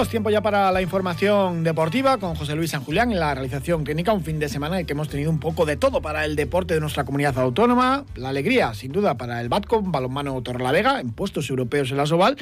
Saludos, tiempo ya para la información deportiva con José Luis San Julián en la realización clínica, un fin de semana en el que hemos tenido un poco de todo para el deporte de nuestra comunidad autónoma, la alegría sin duda para el Batcom, balonmano Torrelavega, en puestos europeos en la Soval,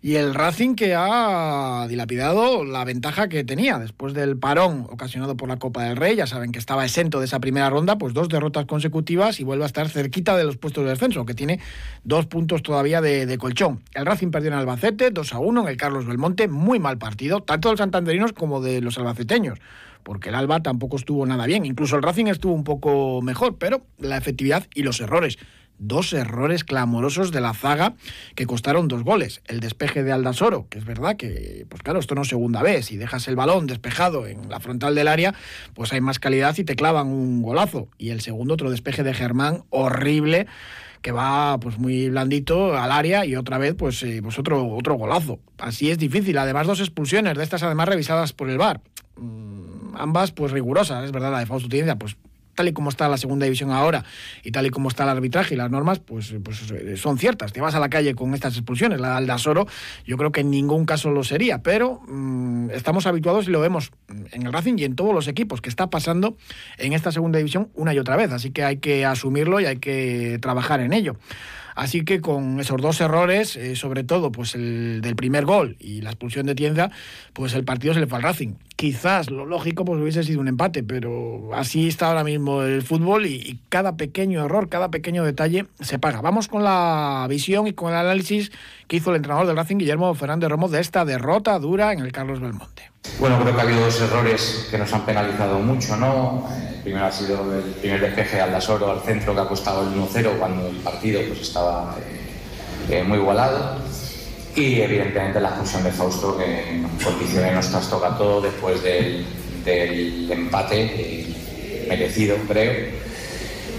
y el Racing que ha dilapidado la ventaja que tenía después del parón ocasionado por la Copa del Rey, ya saben que estaba exento de esa primera ronda, pues dos derrotas consecutivas y vuelve a estar cerquita de los puestos de descenso, que tiene dos puntos todavía de, de colchón. El Racing perdió en Albacete, 2 a 1 en el Carlos Belmonte, muy mal partido, tanto de los santanderinos como de los albaceteños, porque el Alba tampoco estuvo nada bien, incluso el Racing estuvo un poco mejor, pero la efectividad y los errores. Dos errores clamorosos de la zaga que costaron dos goles. El despeje de Aldasoro, que es verdad que, pues claro, esto no es segunda vez. Si dejas el balón despejado en la frontal del área, pues hay más calidad y te clavan un golazo. Y el segundo, otro despeje de Germán, horrible que va pues muy blandito al área y otra vez pues, eh, pues otro, otro golazo. Así es difícil. Además dos expulsiones de estas además revisadas por el VAR. Mm, ambas pues rigurosas, es verdad, la de Fausto Tienza pues tal y como está la segunda división ahora y tal y como está el arbitraje y las normas, pues, pues son ciertas. Te vas a la calle con estas expulsiones. La de Aldasoro yo creo que en ningún caso lo sería, pero mmm, estamos habituados y lo vemos en el Racing y en todos los equipos que está pasando en esta segunda división una y otra vez. Así que hay que asumirlo y hay que trabajar en ello. Así que con esos dos errores, eh, sobre todo pues el del primer gol y la expulsión de Tienza, pues el partido se le fue al Racing. Quizás lo lógico pues hubiese sido un empate, pero así está ahora mismo el fútbol y, cada pequeño error, cada pequeño detalle se paga. Vamos con la visión y con el análisis que hizo el entrenador del Racing, Guillermo Fernández Romo, de esta derrota dura en el Carlos Belmonte. Bueno, creo que ha habido dos errores que nos han penalizado mucho, ¿no? El primero ha sido el primer despeje al Dasoro al centro que ha costado el 1-0 cuando el partido pues, estaba eh, eh, muy igualado. Y evidentemente la expulsión de Fausto que nos condiciona y nos trastoca todo después del, del empate eh, merecido, creo.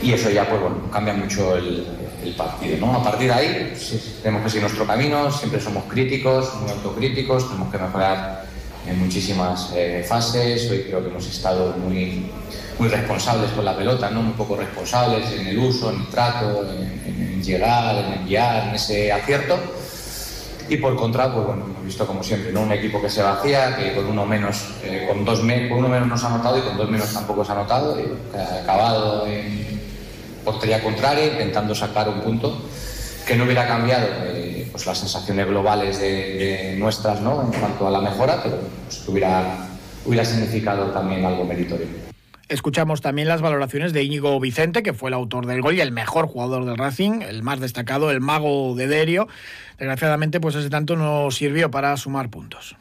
Y eso ya pues, bueno, cambia mucho el, el partido. ¿no? A partir de ahí pues, tenemos que seguir nuestro camino, siempre somos críticos, muy autocríticos, tenemos que mejorar en muchísimas eh, fases. Hoy creo que hemos estado muy, muy responsables con la pelota, ¿no? muy poco responsables en el uso, en el trato, en, en llegar, en enviar, en ese acierto. Y por contra, pues bueno, hemos visto como siempre, ¿no? un equipo que se vacía, que con uno menos, eh, con dos me con uno menos nos ha anotado y con dos menos tampoco se ha anotado, y que ha acabado en portería contraria, intentando sacar un punto que no hubiera cambiado eh, pues las sensaciones globales de, de, nuestras ¿no? en cuanto a la mejora, pero pues, hubiera, hubiera significado también algo meritorio. Escuchamos también las valoraciones de Íñigo Vicente, que fue el autor del gol y el mejor jugador del Racing, el más destacado, el mago de Derio. Desgraciadamente, pues ese tanto no sirvió para sumar puntos.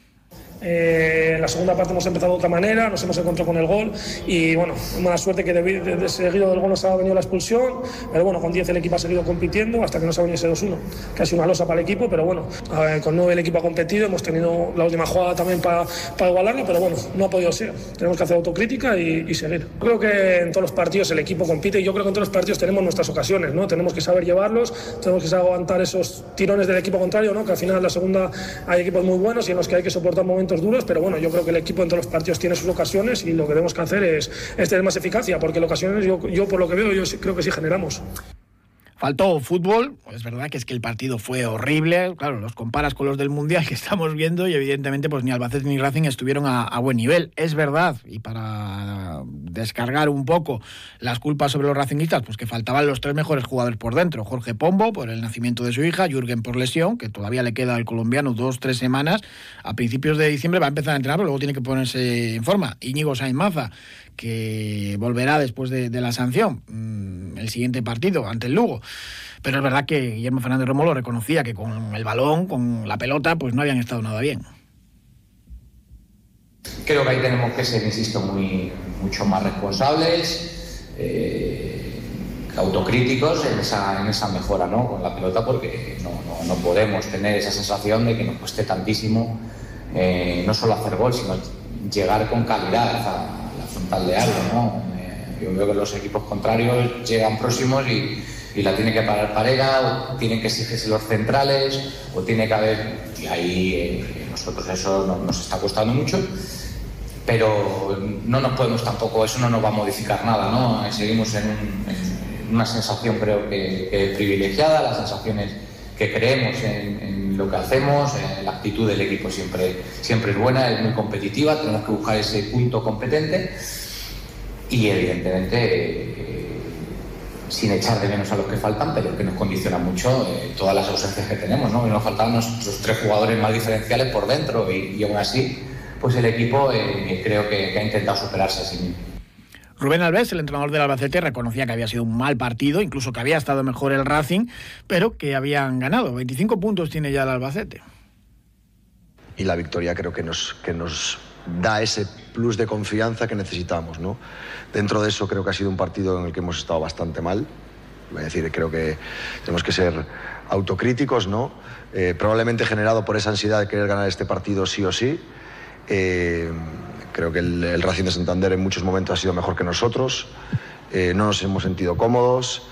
Eh, en la segunda parte hemos empezado de otra manera, nos hemos encontrado con el gol y bueno, mala suerte que de, de, de seguido del gol nos ha venido la expulsión, pero bueno, con 10 el equipo ha seguido compitiendo hasta que nos ha venido ese 2-1, que ha sido una losa para el equipo, pero bueno, eh, con 9 el equipo ha competido, hemos tenido la última jugada también para, para igualarlo, pero bueno, no ha podido ser. Tenemos que hacer autocrítica y, y seguir. Creo que en todos los partidos el equipo compite y yo creo que en todos los partidos tenemos nuestras ocasiones, ¿no? Tenemos que saber llevarlos, tenemos que saber aguantar esos tirones del equipo contrario, ¿no? Que al final en la segunda hay equipos muy buenos y en los que hay que soportar momentos duros, pero bueno, yo creo que el equipo en todos los partidos tiene sus ocasiones y lo que tenemos que hacer es, tener más eficacia, porque en ocasiones yo, yo por lo que veo, yo creo que sí generamos. Faltó fútbol, es verdad que es que el partido fue horrible, claro, los comparas con los del Mundial que estamos viendo y evidentemente pues ni Albacete ni Racing estuvieron a, a, buen nivel, es verdad, y para descargar un poco las culpas sobre los racingistas, pues que faltaban los tres mejores jugadores por dentro, Jorge Pombo por el nacimiento de su hija, Jürgen por lesión, que todavía le queda al colombiano dos, tres semanas, a principios de diciembre va a empezar a entrenar, pero luego tiene que ponerse en forma, Íñigo Sainz Maza, que volverá después de, de la sanción, mmm, el siguiente partido ante el Lugo. Pero es verdad que Guillermo Fernández Romo lo reconocía, que con el balón, con la pelota, pues no habían estado nada bien. Creo que ahí tenemos que ser, insisto, muy, mucho más responsables, eh, autocríticos en esa, en esa mejora ¿no? con la pelota, porque no, no, no, podemos tener esa sensación de que nos cueste tantísimo eh, no solo hacer gol, sino llegar con calidad a frontal de algo. ¿no? Eh, yo veo que los equipos contrarios llegan próximos y la tiene que parar Parega, o tienen que exigirse los centrales, o tiene que haber. Y ahí eh, nosotros eso no, nos está costando mucho. pero no nos podemos tampoco, eso no nos va a modificar nada, ¿no? Seguimos en, una sensación creo que, privilegiada, las sensaciones que creemos en, lo que hacemos, la actitud del equipo siempre, siempre es buena, es muy competitiva, tenemos que buscar ese punto competente y evidentemente sin echar de menos a los que faltan, pero que nos condiciona mucho eh, todas las ausencias que tenemos, ¿no? nos faltan nuestros tres jugadores más diferenciales por dentro y, aún así pues el equipo eh, creo que, ha intentado superarse a sí mismo. Rubén Alves, el entrenador del Albacete, reconocía que había sido un mal partido, incluso que había estado mejor el Racing, pero que habían ganado. 25 puntos tiene ya el Albacete. Y la victoria creo que nos, que nos da ese plus de confianza que necesitamos. ¿no? Dentro de eso creo que ha sido un partido en el que hemos estado bastante mal. Es decir, creo que tenemos que ser autocríticos, ¿no? Eh, probablemente generado por esa ansiedad de querer ganar este partido sí o sí. Eh, creo que el, Racing de Santander en muchos momentos ha sido mejor que nosotros. Eh, no nos hemos sentido cómodos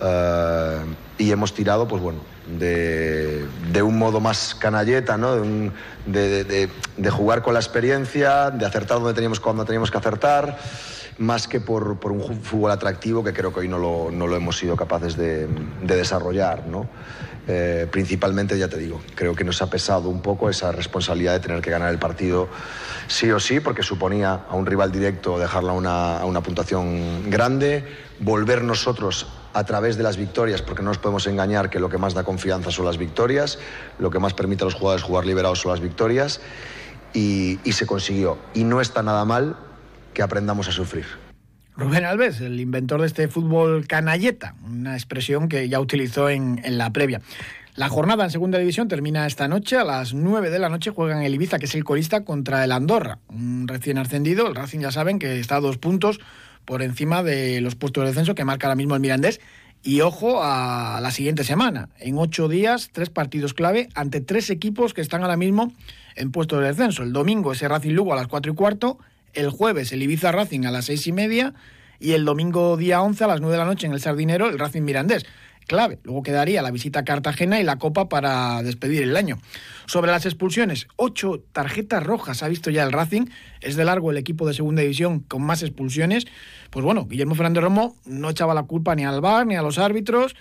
eh, y hemos tirado, pues bueno, de, un modo más canalleta, ¿no? de, jugar con la experiencia, de acertar donde teníamos cuando teníamos que acertar, más que por, un fútbol atractivo que creo que hoy no lo, no lo hemos sido capaces de, desarrollar. ¿no? Eh, principalmente, ya te digo, creo que nos ha pesado un poco esa responsabilidad de tener que ganar el partido sí o sí, porque suponía a un rival directo dejarla una, a una puntuación grande, volver nosotros a través de las victorias, porque no nos podemos engañar que lo que más da confianza son las victorias, lo que más permite a los jugadores jugar liberados son las victorias, y, y se consiguió. Y no está nada mal que aprendamos a sufrir. Rubén Alves, el inventor de este fútbol canalleta, una expresión que ya utilizó en, la previa. La jornada en segunda división termina esta noche. A las 9 de la noche juegan el Ibiza, que es el corista, contra el Andorra. Un recién ascendido. El Racing ya saben que está a dos puntos por encima de los puestos de descenso que marca ahora mismo el Mirandés. Y ojo a la siguiente semana. En ocho días, tres partidos clave ante tres equipos que están ahora mismo en puestos de descenso. El domingo ese Racing Lugo a las cuatro y cuarto el jueves el Ibiza Racing a las seis y media y el domingo día 11 a las 9 de la noche en el Sardinero el Racing Mirandés. Clave, luego quedaría la visita a Cartagena y la Copa para despedir el año. Sobre las expulsiones, ocho tarjetas rojas ha visto ya el Racing, es de largo el equipo de segunda división con más expulsiones. Pues bueno, Guillermo Fernández Romo no echaba la culpa ni al VAR ni a los árbitros,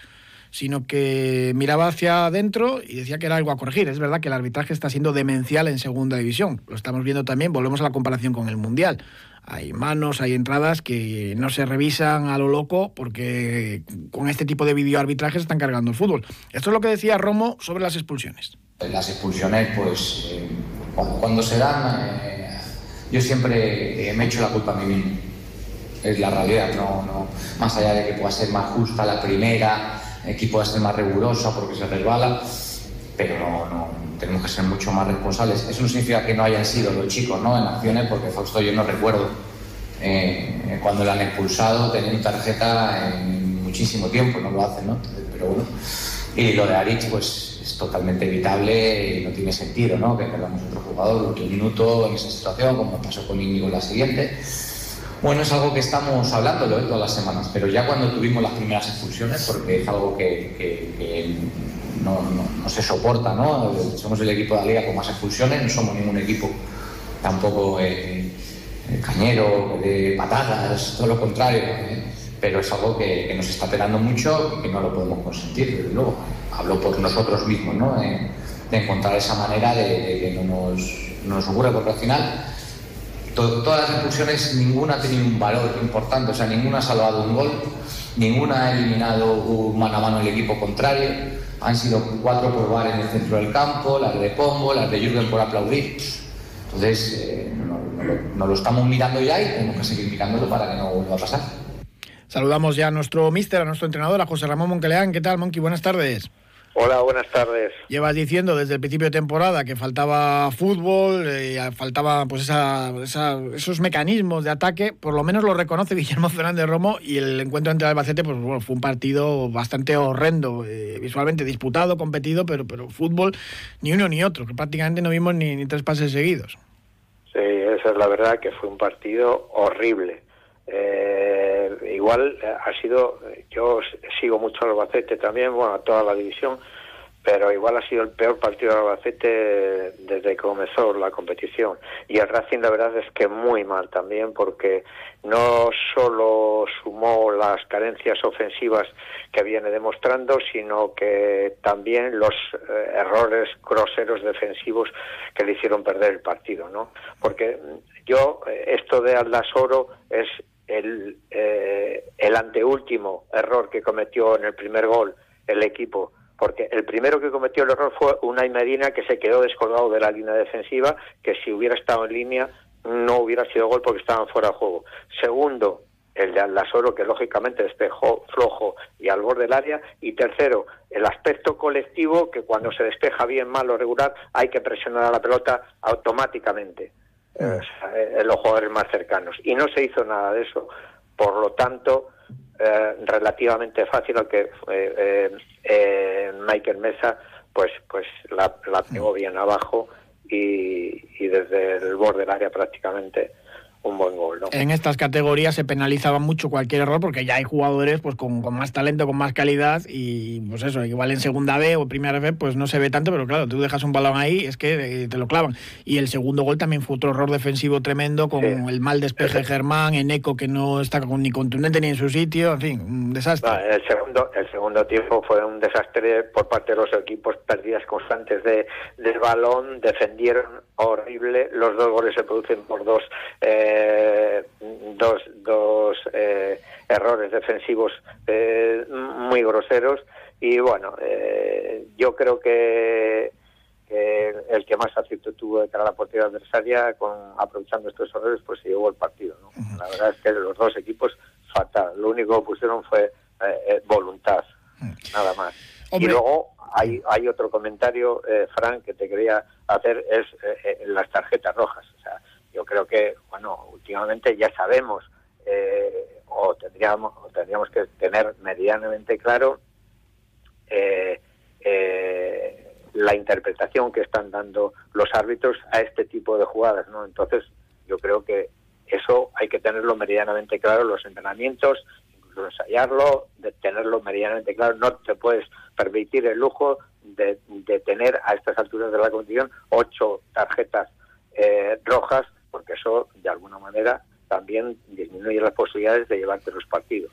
sino que miraba hacia adentro y decía que era algo a corregir. Es verdad que el arbitraje está siendo demencial en segunda división. Lo estamos viendo también, volvemos a la comparación con el Mundial. Hay manos, hay entradas que no se revisan a lo loco porque con este tipo de videoarbitrajes están cargando el fútbol. Esto es lo que decía Romo sobre las expulsiones. Las expulsiones, pues eh, cuando, se dan, eh, yo siempre eh, me echo la culpa a mí mismo. Es la realidad, no, no, más allá de que pueda ser más justa la primera, equipo pueda ser más rigurosa porque se resbala, pero no, tenemos que ser mucho más responsables. Eso no significa que no hayan sido los chicos ¿no? en acciones, porque Fausto yo no recuerdo eh, cuando le han expulsado teniendo tarjeta en muchísimo tiempo, no lo hacen, ¿no? Pero bueno. Y lo de Aritz, pues es totalmente evitable y no tiene sentido, ¿no? Que perdamos otro jugador, último minuto en esa situación, como pasó con Íñigo la siguiente. Bueno, es algo que estamos hablándolo ¿eh? todas las semanas, pero ya cuando tuvimos las primeras expulsiones, porque es algo que, no, se soporta, ¿no? Somos el equipo de la liga con más expulsiones, no somos ningún equipo tampoco eh, eh, cañero, de patadas, todo lo contrario, pero es algo que, nos está penando mucho y que no lo podemos consentir, desde luego. Hablo por nosotros mismos, ¿no? de encontrar esa manera de, que no nos, no nos ocurra, porque al final todas las expulsiones, ninguna ha tenido un valor importante, o sea, ninguna ha salvado un gol, ninguna ha eliminado un mano a mano el equipo contrario. Han sido cuatro por bar en el centro del campo, las de Pombo, las de Jürgen por aplaudir. Entonces, eh, nos lo estamos mirando ya y tenemos que seguir mirándolo para que no vuelva a pasar. Saludamos ya a nuestro míster, a nuestro entrenador, a José Ramón Monqueleán. ¿Qué tal, Monqui? Buenas tardes. Hola, buenas tardes. Llevas diciendo desde el principio de temporada que faltaba fútbol, eh, faltaba pues esa, esos mecanismos de ataque, por lo menos lo reconoce Guillermo Fernández Romo y el encuentro entre Albacete pues bueno, fue un partido bastante horrendo, eh, visualmente disputado, competido, pero, pero fútbol ni uno ni otro, que prácticamente no vimos ni, ni tres pases seguidos. Sí, esa es la verdad que fue un partido horrible. Eh, igual eh, ha sido, yo sigo mucho al Albacete también, bueno, a toda la división, pero igual ha sido el peor partido de Albacete desde que comenzó la competición. Y el Racing la verdad es que muy mal también porque no solo sumó las carencias ofensivas que viene demostrando, sino que también los eh, errores groseros defensivos que le hicieron perder el partido, ¿no? Porque yo, eh, esto de Aldasoro es el, eh, el anteúltimo error que cometió en el primer gol el equipo porque el primero que cometió el error fue Unai Medina que se quedó descolgado de la línea defensiva, que si hubiera estado en línea no hubiera sido gol porque estaban fuera de juego. Segundo, el de Aldasoro, que lógicamente despejó flojo y al borde del área. Y tercero, el aspecto colectivo, que cuando se despeja bien, mal o regular, hay que presionar a la pelota automáticamente. Eh, en los jugadores más cercanos. Y no se hizo nada de eso. Por lo tanto, eh, relativamente fácil, aunque eh, eh, Michael Mesa pues pues la, la pegó bien abajo y, y desde el borde del área prácticamente un buen gol. ¿no? En estas categorías se penalizaba mucho cualquier error porque ya hay jugadores pues con, con, más talento, con más calidad y pues eso, igual en segunda B o primera B pues no se ve tanto, pero claro, tú dejas un balón ahí, es que eh, te lo clavan. Y el segundo gol también fue otro error defensivo tremendo con el mal despeje de Germán, en Eco que no está ni contundente ni en su sitio, en fin, un desastre. el, segundo, el segundo tiempo fue un desastre por parte de los equipos, pérdidas constantes de, del balón, defendieron horrible, los dos goles se producen por dos... Eh, eh, dos, dos eh, errores defensivos eh, muy groseros y bueno, yo creo que el que más acierto tuvo de cara a la portería adversaria, con, aprovechando estos errores, pues se llevó el partido. ¿no? La verdad es que los dos equipos, fatal. Lo único que pusieron fue voluntad, nada más. Y luego hay, hay otro comentario, Frank, que te quería hacer, es las tarjetas rojas. O sea, yo creo que, bueno, últimamente ya sabemos eh, o tendríamos o tendríamos que tener medianamente claro eh, eh, la interpretación que están dando los árbitros a este tipo de jugadas, ¿no? Entonces, yo creo que eso hay que tenerlo medianamente claro los entrenamientos, ensayarlo, de tenerlo medianamente claro. No te puedes permitir el lujo de, de tener a estas alturas de la competición ocho tarjetas rojas porque eso de alguna manera también disminuye las posibilidades de llevarte los partidos.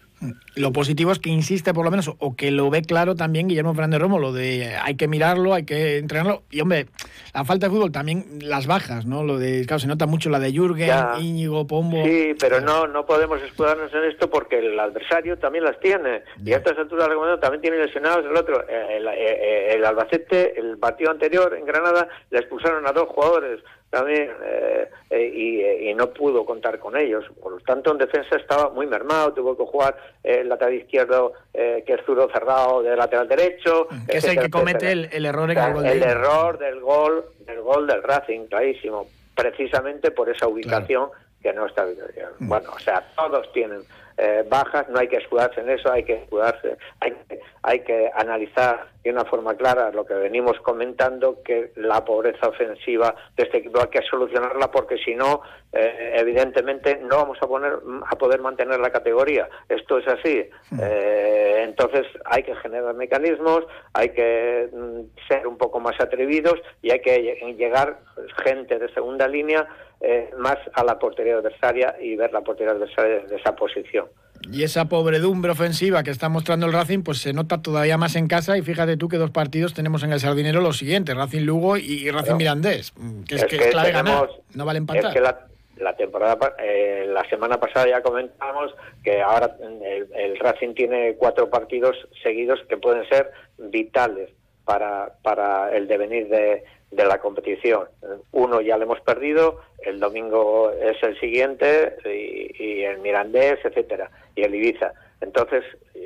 Lo positivo es que insiste por lo menos, o que lo ve claro también Guillermo Fernández Romo, lo de hay que mirarlo, hay que entrenarlo. Y hombre, la falta de fútbol también, las bajas, ¿no? Lo de, claro, se nota mucho la de Jürgen, Íñigo, Pombo. Sí, pero no, no podemos escudarnos en esto porque el adversario también las tiene. Y a estas alturas también tiene lesionados el otro. Eh, el, el, eh, el Albacete, el partido anterior en Granada, le expulsaron a dos jugadores también eh, eh, y, y, no pudo contar con ellos. Por lo tanto, en defensa estaba muy mermado, tuvo que jugar el lateral izquierdo, eh, que es zurdo cerrado, de lateral derecho. Que es el que comete el, el, error en el gol. El error del gol, del gol del Racing, clarísimo, precisamente por esa ubicación claro. que no está bien. Mm. Bueno, o sea, todos tienen eh, bajas, no hay que escudarse en eso, hay que escudarse, hay, hay que analizar de una forma clara lo que venimos comentando, que la pobreza ofensiva de este equipo hay que solucionarla porque si no, eh, evidentemente no vamos a, poner, a poder mantener la categoría. Esto es así. Eh, entonces hay que generar mecanismos, hay que mm, ser un poco más atrevidos y hay que llegar gente de segunda línea eh, más a la portería adversaria y ver la portería adversaria desde esa posición. Y esa pobredumbre ofensiva que está mostrando el Racing, pues se nota todavía más en casa. Y fíjate tú que dos partidos tenemos en el Sardinero los siguientes: Racing Lugo y Racing Mirandés. Que es, es que, que, es clave tenemos, ganar, no vale empatar. Es que la, la temporada, eh, la semana pasada ya comentamos que ahora el, el, Racing tiene cuatro partidos seguidos que pueden ser vitales para, para el devenir de, de la competición. Uno ya lo hemos perdido, el domingo es el siguiente y, y, el Mirandés, etcétera, y el Ibiza. Entonces,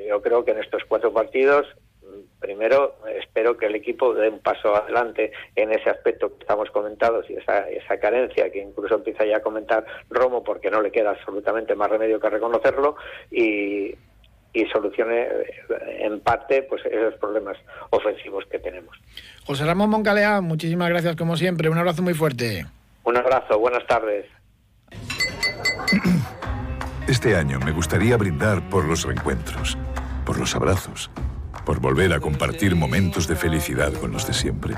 yo creo que en estos cuatro partidos, primero espero que el equipo dé un paso adelante en ese aspecto que estamos comentando y esa, esa carencia que incluso empieza ya a comentar Romo porque no le queda absolutamente más remedio que reconocerlo y, y solucione en parte pues esos problemas ofensivos que tenemos. José Ramón Moncalea, muchísimas gracias como siempre, un abrazo muy fuerte. Un abrazo, buenas tardes. Este año me gustaría brindar por los reencuentros, por los abrazos por volver a compartir momentos de felicidad con los de siempre,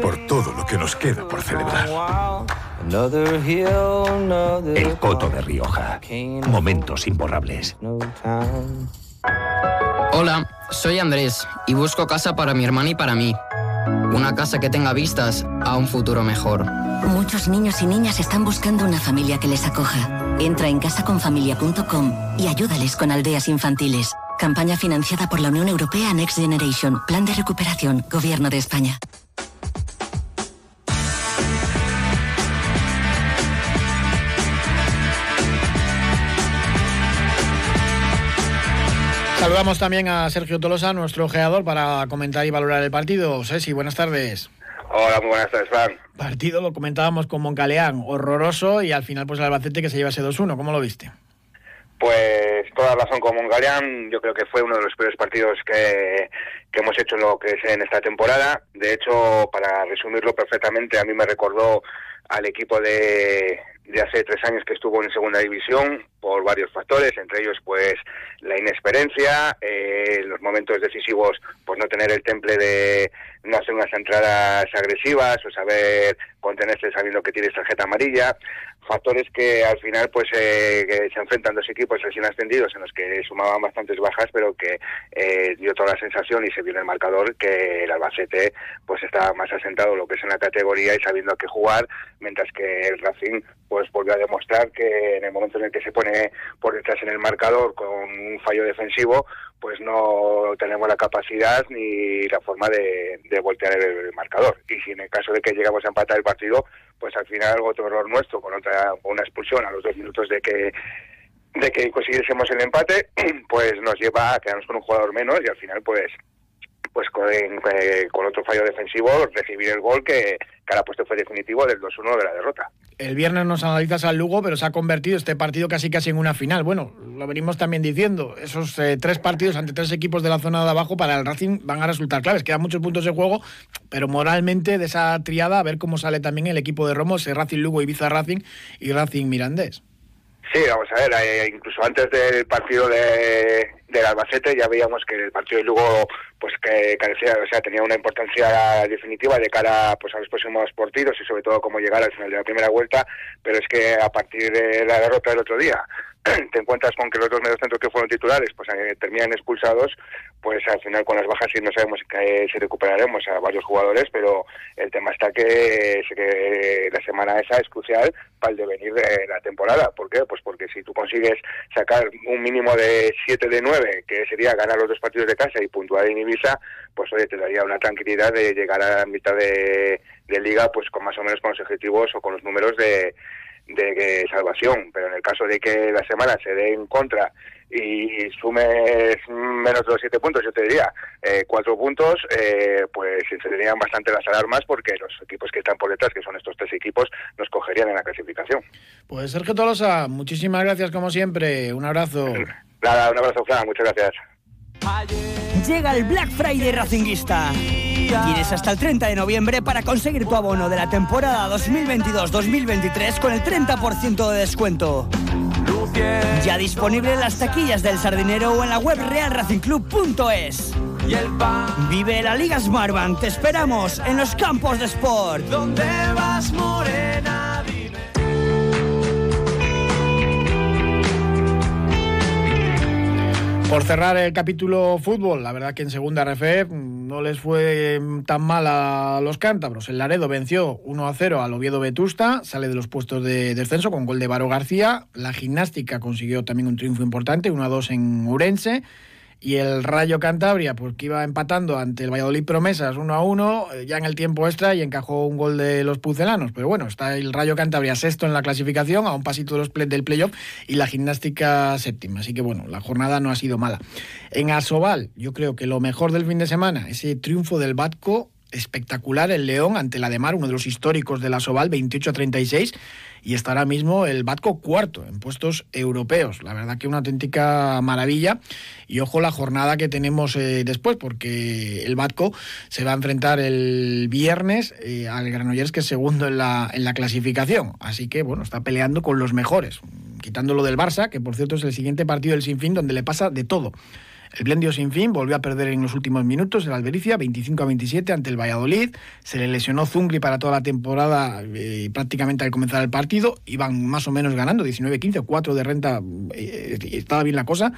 por todo lo que nos queda por celebrar. El Coto de Rioja. Momentos imborrables. Hola, soy Andrés y busco casa para mi hermana y para mí. Una casa que tenga vistas a un futuro mejor. Muchos niños y niñas están buscando una familia que les acoja. Entra en casaconfamilia.com y ayúdales con aldeas infantiles. Campaña financiada por la Unión Europea Next Generation. Plan de recuperación. Gobierno de España. Saludamos también a Sergio Tolosa, nuestro ojeador, para comentar y valorar el partido. Ceci, buenas tardes. Hola, muy buenas tardes, Fran. Partido lo comentábamos con Moncaleán, horroroso, y al final pues el Albacete que se lleva ese 2-1. ¿Cómo lo viste? Pues toda razón con Moncaleán, yo creo que fue uno de los peores partidos que, que hemos hecho en lo que es en esta temporada. De hecho, para resumirlo perfectamente, a mí me recordó al equipo de, de hace tres años que estuvo en segunda división por varios factores, entre ellos pues la inexperiencia, eh, los momentos decisivos pues no tener el temple de no hacer unas entradas agresivas o saber contenerse sabiendo que tienes tarjeta amarilla, factores que al final pues eh, que se enfrentan dos equipos recién ascendidos en los que sumaban bastantes bajas pero que eh, dio toda la sensación y se vio en el marcador que el Albacete pues estaba más asentado lo que es en la categoría y sabiendo a qué jugar mientras que el Racing pues volvió a demostrar que en el momento en el que se pone por detrás en el marcador con un fallo defensivo pues no tenemos la capacidad ni la forma de, voltear el, marcador. Y si en el caso de que llegamos a empatar el partido, pues al final otro error nuestro, con otra una expulsión a los dos minutos de que de que consiguiésemos el empate, pues nos lleva a quedarnos con un jugador menos y al final pues pues con, eh, con, otro fallo defensivo recibir el gol que, que puesto fue definitivo del 2-1 de la derrota. El viernes nos analizas al Lugo, pero se ha convertido este partido casi casi en una final. Bueno, lo venimos también diciendo, esos eh, tres partidos ante tres equipos de la zona de abajo para el Racing van a resultar claves. Quedan muchos puntos de juego, pero moralmente de esa triada a ver cómo sale también el equipo de Romo, ese Racing Lugo, Ibiza Racing y Racing Mirandés. Sí, vamos a ver, eh, incluso antes del partido de, del Albacete ya veíamos que el partido de Lugo pues que carecía, o sea, tenía una importancia definitiva de cara pues a los próximos partidos y sobre todo cómo llegar al final de la primera vuelta, pero es que a partir de la derrota del otro día te encuentras con que los dos mediocentros que fueron titulares pues eh, terminan expulsados, pues al final con las bajas sí no sabemos si recuperaremos a varios jugadores, pero el tema está que, que la semana esa es crucial para el devenir de la temporada. ¿Por qué? Pues porque si tú consigues sacar un mínimo de 7 de 9, que sería ganar los dos partidos de casa y puntuar en Ibiza, pues oye, te daría una tranquilidad de llegar a la mitad de, de liga pues con más o menos con los objetivos o con los números de de salvación, pero en el caso de que la semana se dé en contra y sumes menos de los siete puntos, yo te diría eh, cuatro puntos, eh, pues se encenderían bastante las alarmas porque los equipos que están por detrás, que son estos tres equipos, nos cogerían en la clasificación. Pues Sergio Tolosa, muchísimas gracias como siempre, un abrazo. Nada, un abrazo, Fran, muchas gracias. Llega el Black Friday Racinguista. Tienes hasta el 30 de noviembre para conseguir tu abono de la temporada 2022-2023 con el 30% de descuento. Ya disponible en las taquillas del Sardinero o en la web realracingclub.es. Vive la Liga Smartbank, te esperamos en los campos de sport. ¿Dónde vas, Morena? Por cerrar el capítulo fútbol, la verdad que en segunda RF no les fue tan mal a los cántabros. El Laredo venció 1 a 0 al Oviedo Vetusta, sale de los puestos de descenso con gol de Varo García. La gimnástica consiguió también un triunfo importante, 1 a 2 en Urense y el Rayo Cantabria, pues que iba empatando ante el Valladolid Promesas 1 a 1, eh, ya en el tiempo extra y encajó un gol de los pucelanos. Pero bueno, está el Rayo Cantabria sexto en la clasificación, a un pasito de los play, del playoff y la gimnástica séptima. Así que bueno, la jornada no ha sido mala. En Asobal, yo creo que lo mejor del fin de semana, ese triunfo del Batco espectacular el León ante la de Mar, uno de los históricos de la Soval, 28 a 36, y está ahora mismo el Batco cuarto en puestos europeos. La verdad que una auténtica maravilla. Y ojo la jornada que tenemos eh, después, porque el Batco se va a enfrentar el viernes eh, al Granollers, que es segundo en la, en la clasificación. Así que, bueno, está peleando con los mejores, quitándolo del Barça, que por cierto es el siguiente partido del Sinfín, donde le pasa de todo El Blendio sin fin volvió a perder en los últimos minutos el Albericia, 25 a 27 ante el Valladolid. Se le lesionó Zungri para toda la temporada eh, prácticamente al comenzar el partido. Iban más o menos ganando, 19-15, 4 de renta, eh, estaba bien la cosa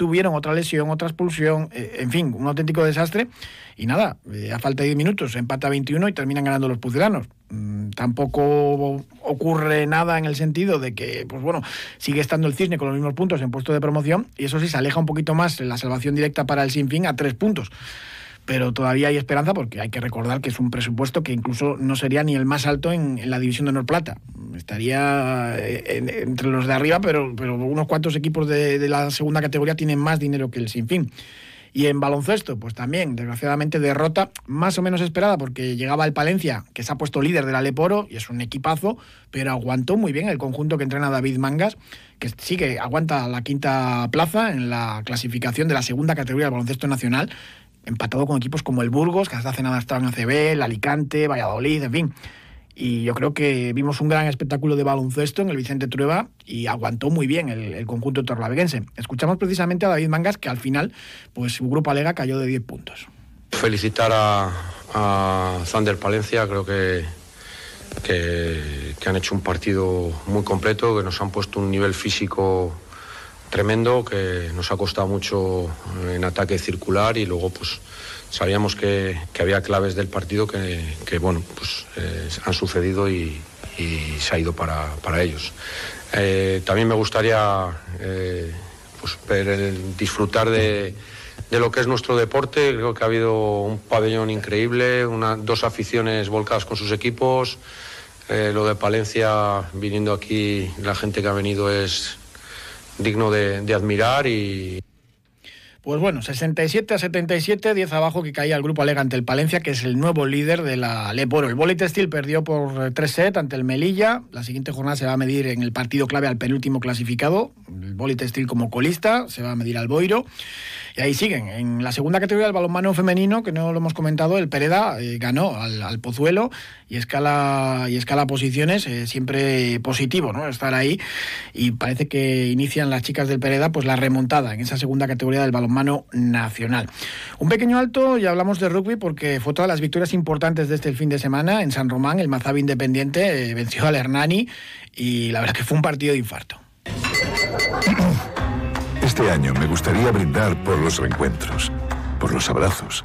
tuvieron otra lesión, otra expulsión, eh, en fin, un auténtico desastre. Y nada, eh, a falta de 10 minutos, empata 21 y terminan ganando los pucelanos. Mm, tampoco ocurre nada en el sentido de que, pues bueno, sigue estando el Cisne con los mismos puntos en puesto de promoción y eso sí se aleja un poquito más la salvación directa para el Sinfín a tres puntos pero todavía hay esperanza porque hay que recordar que es un presupuesto que incluso no sería ni el más alto en, la división de Honor Plata. Estaría eh, entre los de arriba, pero, pero unos cuantos equipos de, la segunda categoría tienen más dinero que el Sinfín. Y en baloncesto, pues también, desgraciadamente, derrota más o menos esperada porque llegaba el Palencia, que se ha puesto líder del Aleporo y es un equipazo, pero aguantó muy bien el conjunto que entrena David Mangas, que sí que aguanta la quinta plaza en la clasificación de la segunda categoría del baloncesto nacional empatado con equipos como el Burgos, que hasta hace nada estaba en ACB, el Alicante, Valladolid, en fin. Y yo creo que vimos un gran espectáculo de baloncesto en el Vicente Trueba y aguantó muy bien el, conjunto torlaveguense. Escuchamos precisamente a David Mangas, que al final, pues su grupo Alega cayó de 10 puntos. Felicitar a, a Palencia, creo que, que han hecho un partido muy completo, que nos han puesto un nivel físico tremendo que nos ha costado mucho en ataque circular y luego pues sabíamos que, había claves del partido que, bueno pues eh, han sucedido y, se ha ido para, ellos. Eh, también me gustaría eh, pues, disfrutar de, lo que es nuestro deporte. Creo que ha habido un pabellón increíble, una, dos aficiones volcadas con sus equipos. lo de Palencia, viniendo aquí, la gente que ha venido es digno de, admirar y, pues bueno, 67 a 77, 10 abajo que caía el grupo Alega ante el Palencia, que es el nuevo líder de la Leporo. El Volley Textil perdió por 3 set ante el Melilla. La siguiente jornada se va a medir en el partido clave al penúltimo clasificado. El Volley Textil como colista, se va a medir al Boiro. Y ahí siguen. En la segunda categoría del balonmano femenino, que no lo hemos comentado, el Pereda eh, ganó al, Pozuelo y escala, y escala posiciones, eh, siempre positivo, ¿no? Estar ahí. Y parece que inician las chicas del Pereda pues la remontada en esa segunda categoría del balonmano nacional. Un pequeño alto y hablamos de rugby porque fue todas las victorias importantes de este fin de semana. En San Román, el Mazabi Independiente eh, venció al Hernani y la verdad que fue un partido de infarto. Este año me gustaría brindar por los reencuentros, por los abrazos,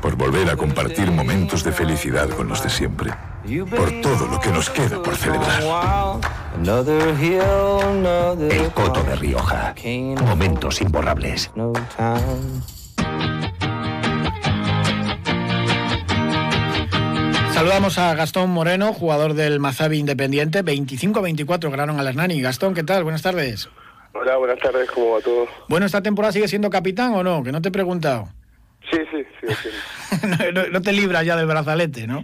por volver a compartir momentos de felicidad con los de siempre, por todo lo que nos queda por celebrar. El Coto de Rioja. Momentos imborrables. Saludamos a Gastón Moreno, jugador del Mazabi Independiente. 25-24 ganaron al Hernani. Gastón, ¿qué tal? Buenas tardes. Hola, buenas tardes, ¿cómo va todo? Bueno, ¿esta temporada sigue siendo capitán o no? Que no te he preguntado. Sí, sí, sigue siendo. no, te libras ya del brazalete, ¿no?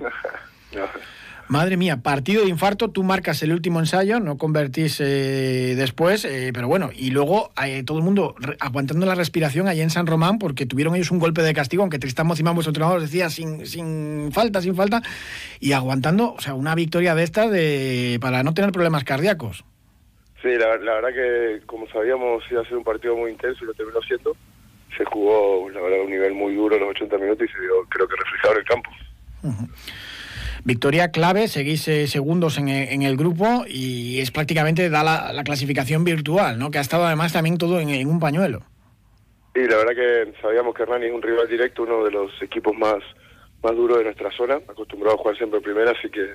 Madre mía, partido de infarto, tú marcas el último ensayo, no convertís eh, después, eh, pero bueno, y luego hay todo el mundo aguantando la respiración allí en San Román porque tuvieron ellos un golpe de castigo, aunque Tristán Mocimán, vuestro entrenador, decía sin, sin falta, sin falta, y aguantando, o sea, una victoria de esta de, para no tener problemas cardíacos. Sí, la, verdad que como sabíamos iba a ser un partido muy intenso y lo terminó siendo. Se jugó, la verdad, a un nivel muy duro los 80 minutos y se dio, creo que reflejado en el campo. Victoria clave, seguís eh, segundos en, el grupo y es prácticamente da la, clasificación virtual, ¿no? Que ha estado además también todo en, un pañuelo. Sí, la verdad que sabíamos que Hernani es un rival directo, uno de los equipos más, más duros de nuestra zona, acostumbrado a jugar siempre primera, así que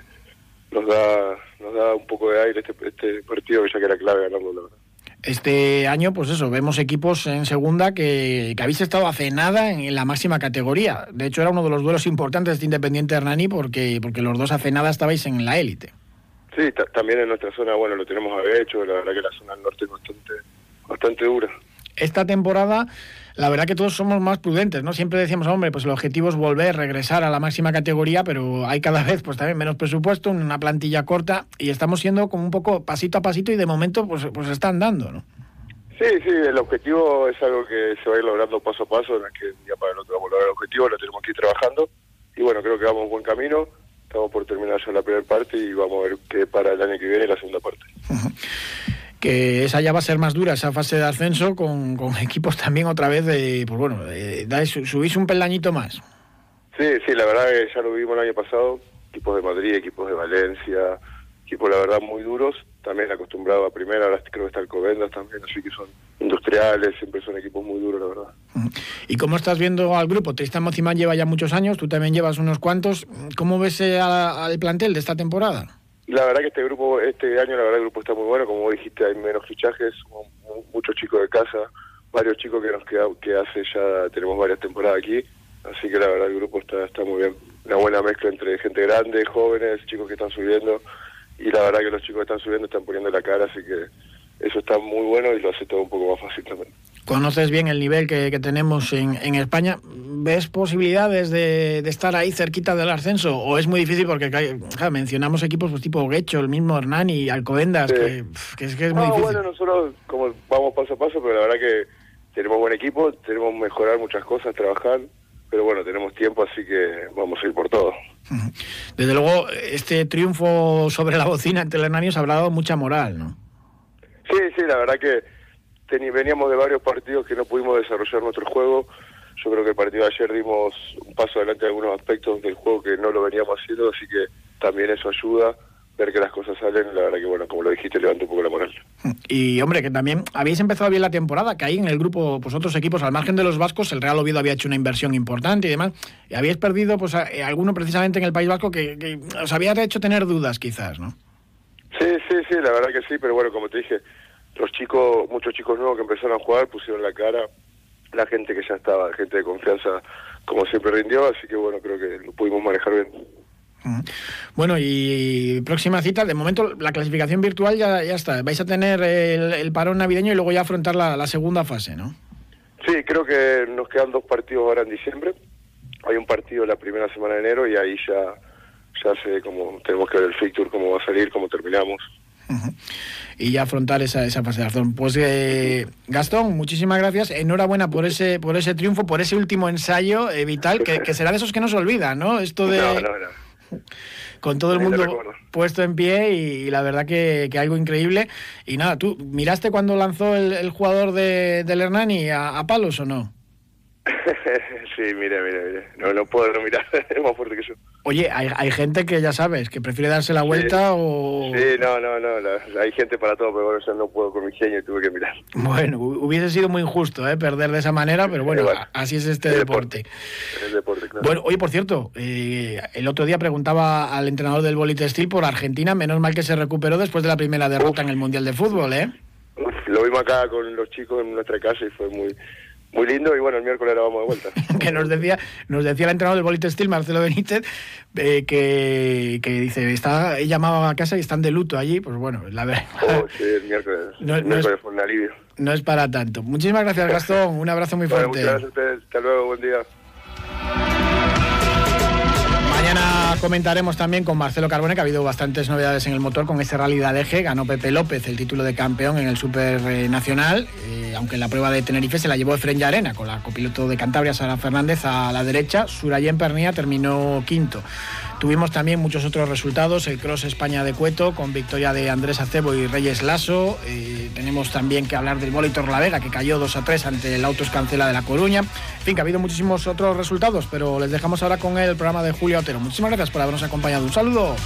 nos da, nos da un poco de aire este, este partido que ya que era clave ganarlo, la verdad. Este año, pues eso, vemos equipos en segunda que, habéis estado hace nada en, la máxima categoría. De hecho, era uno de los duelos importantes de Independiente Hernani porque, porque los dos hace nada estabais en la élite. Sí, también en nuestra zona, bueno, lo tenemos hecho, la verdad que la zona del norte es bastante, bastante dura. Esta temporada la verdad que todos somos más prudentes, ¿no? Siempre decíamos, hombre, pues el objetivo es volver, regresar a la máxima categoría, pero hay cada vez pues también menos presupuesto, una plantilla corta y estamos siendo como un poco pasito a pasito y de momento pues, pues están dando, ¿no? Sí, sí, el objetivo es algo que se va a ir logrando paso a paso, no es que día para el otro vamos a lograr el objetivo, lo tenemos que ir trabajando y bueno, creo que vamos en buen camino, estamos por terminar ya la primera parte y vamos a ver qué para el año que viene la segunda parte. que esa ya va a ser más dura, esa fase de ascenso, con, equipos también otra vez de, pues bueno, subís un peldañito más. Sí, sí, la verdad que ya lo vimos el año pasado, equipos de Madrid, equipos de Valencia, equipos la verdad muy duros, también acostumbrado a primera, ahora creo que está el Covendas también, así que son industriales, siempre son equipos muy duros, la verdad. ¿Y cómo estás viendo al grupo? Tristan Mocimán lleva ya muchos años, tú también llevas unos cuantos. ¿Cómo ves eh, al plantel de esta temporada? La verdad que este grupo, este año la verdad el grupo está muy bueno, como dijiste hay menos fichajes, muchos chicos de casa, varios chicos que nos queda, que hace ya tenemos varias temporadas aquí, así que la verdad el grupo está, está muy bien. Una buena mezcla entre gente grande, jóvenes, chicos que están subiendo y la verdad que los chicos que están subiendo están poniendo la cara, así que eso está muy bueno y lo hace todo un poco más fácil también. Conoces bien el nivel que, tenemos en, en, España. ¿Ves posibilidades de, estar ahí cerquita del ascenso? ¿O es muy difícil porque mencionamos equipos pues, tipo Guecho, el mismo Hernani, Alcobendas, que, es, que es muy difícil? Bueno, nosotros como vamos paso a paso, pero la verdad que tenemos buen equipo, tenemos que mejorar muchas cosas, trabajar, pero bueno, tenemos tiempo, así que vamos a ir por todo. Desde luego, este triunfo sobre la bocina ante el Hernani os ha dado mucha moral, ¿no? Sí, sí, la verdad que veníamos de varios partidos que no pudimos desarrollar nuestro juego. Yo creo que el partido de ayer dimos un paso adelante en algunos aspectos del juego que no lo veníamos haciendo, así que también eso ayuda ver que las cosas salen, la verdad que bueno, como lo dijiste, levanta un poco la moral. Y hombre, que también habéis empezado bien la temporada, que ahí en el grupo, pues otros equipos, al margen de los vascos, el Real Oviedo había hecho una inversión importante y demás, y habíais perdido pues eh, alguno precisamente en el País Vasco que, que os había hecho tener dudas quizás, ¿no? Sí, sí, sí, la verdad que sí, pero bueno, como te dije, los chicos, muchos chicos nuevos que empezaron a jugar pusieron la cara, la gente que ya estaba, gente de confianza, como siempre rindió, así que bueno, creo que lo pudimos manejar bien. Bueno, y próxima cita, de momento la clasificación virtual ya, ya está. Vais a tener el, parón navideño y luego ya afrontar la, segunda fase, ¿no? Sí, creo que nos quedan dos partidos ahora en diciembre. Hay un partido la primera semana de enero y ahí ya, ya sé cómo tenemos que ver el fixture, cómo va a salir, cómo terminamos y ya afrontar esa, esa fase de razón. Pues eh, Gastón, muchísimas gracias. Enhorabuena por ese, por ese triunfo, por ese último ensayo eh, vital, que, será de esos que no se olvida, ¿no? Esto de... Con todo el mundo puesto en pie y, la verdad que, algo increíble. Y nada, ¿tú miraste cuando lanzó el, jugador de, del Hernani a palos o no? sí, mire, mire, mire. No, no puedo no mirar, es más fuerte que yo. Oye, hay, hay gente que ya sabes, que prefiere darse la vuelta o... Sí, no, no, no, hay gente para todo, pero bueno, yo no puedo con mi genio y tuve que mirar. Bueno, hubiese sido muy injusto ¿eh? perder de esa manera, pero bueno, así es este deporte. El deporte, claro. Bueno, oye, por cierto, eh, el otro día preguntaba al entrenador del Bolitestil por Argentina, menos mal que se recuperó después de la primera derrota en el Mundial de Fútbol, ¿eh? lo vimos acá con los chicos en nuestra casa y fue muy muy lindo y bueno, el miércoles la vamos de vuelta. que nos decía, nos decía el entrenador del Bolito Steel, Marcelo Benítez, eh, que, que, dice, está he llamado a casa y están de luto allí, pues bueno, la verdad. Oh, sí, el miércoles, no, el miércoles fue un alivio. No es para tanto. Muchísimas gracias, Gastón. Un abrazo muy fuerte. muchas gracias a ustedes. Hasta luego, buen día. Comentaremos también con Marcelo Carbone que ha habido bastantes novedades en el motor con ese rally de Eje. Ganó Pepe López el título de campeón en el Super Nacional, eh, aunque en la prueba de Tenerife se la llevó Efren Arena con la copiloto de Cantabria, Sara Fernández, a la derecha. Surayen Pernía terminó quinto. Tuvimos también muchos otros resultados, el Cross España de Cueto con victoria de Andrés Acebo y Reyes Lasso. Tenemos también que hablar del Molitor La Vega que cayó 2 a 3 ante el Autos Cancela de La Coruña. En fin, que ha habido muchísimos otros resultados, pero les dejamos ahora con el programa de Julio Otero. Muchísimas gracias por habernos acompañado. Un saludo.